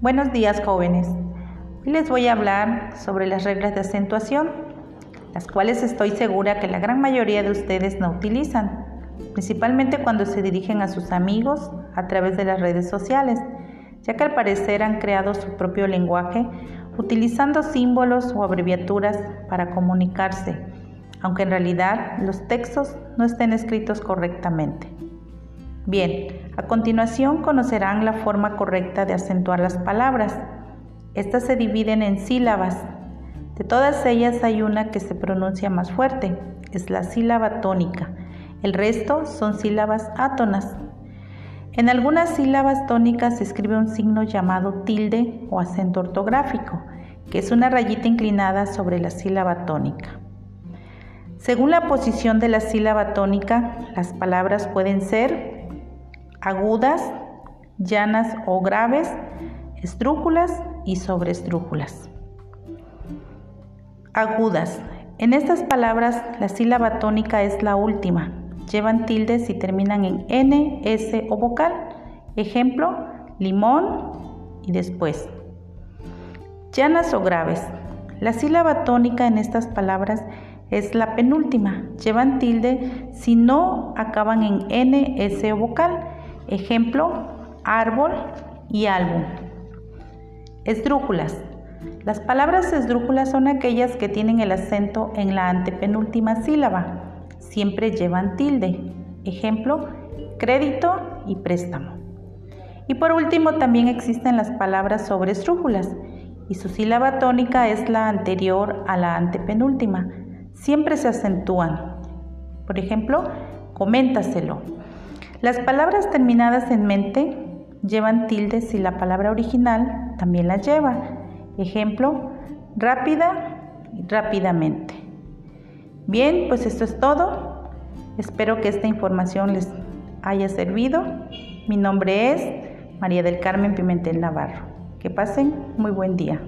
Buenos días jóvenes. Hoy les voy a hablar sobre las reglas de acentuación, las cuales estoy segura que la gran mayoría de ustedes no utilizan, principalmente cuando se dirigen a sus amigos a través de las redes sociales, ya que al parecer han creado su propio lenguaje utilizando símbolos o abreviaturas para comunicarse, aunque en realidad los textos no estén escritos correctamente. Bien, a continuación conocerán la forma correcta de acentuar las palabras. Estas se dividen en sílabas. De todas ellas hay una que se pronuncia más fuerte, es la sílaba tónica. El resto son sílabas átonas. En algunas sílabas tónicas se escribe un signo llamado tilde o acento ortográfico, que es una rayita inclinada sobre la sílaba tónica. Según la posición de la sílaba tónica, las palabras pueden ser agudas, llanas o graves, estrújulas y sobreestrújulas. Agudas. En estas palabras la sílaba tónica es la última. Llevan tildes y terminan en N, S o vocal. Ejemplo, limón y después. Llanas o graves. La sílaba tónica en estas palabras es la penúltima. Llevan tilde si no acaban en N, S o vocal. Ejemplo, árbol y álbum. Esdrújulas. Las palabras esdrújulas son aquellas que tienen el acento en la antepenúltima sílaba. Siempre llevan tilde. Ejemplo, crédito y préstamo. Y por último también existen las palabras sobre estrújulas y su sílaba tónica es la anterior a la antepenúltima. Siempre se acentúan. Por ejemplo, coméntaselo las palabras terminadas en mente llevan tildes y la palabra original también la lleva. Ejemplo, rápida y rápidamente. Bien, pues esto es todo. Espero que esta información les haya servido. Mi nombre es María del Carmen Pimentel Navarro. Que pasen muy buen día.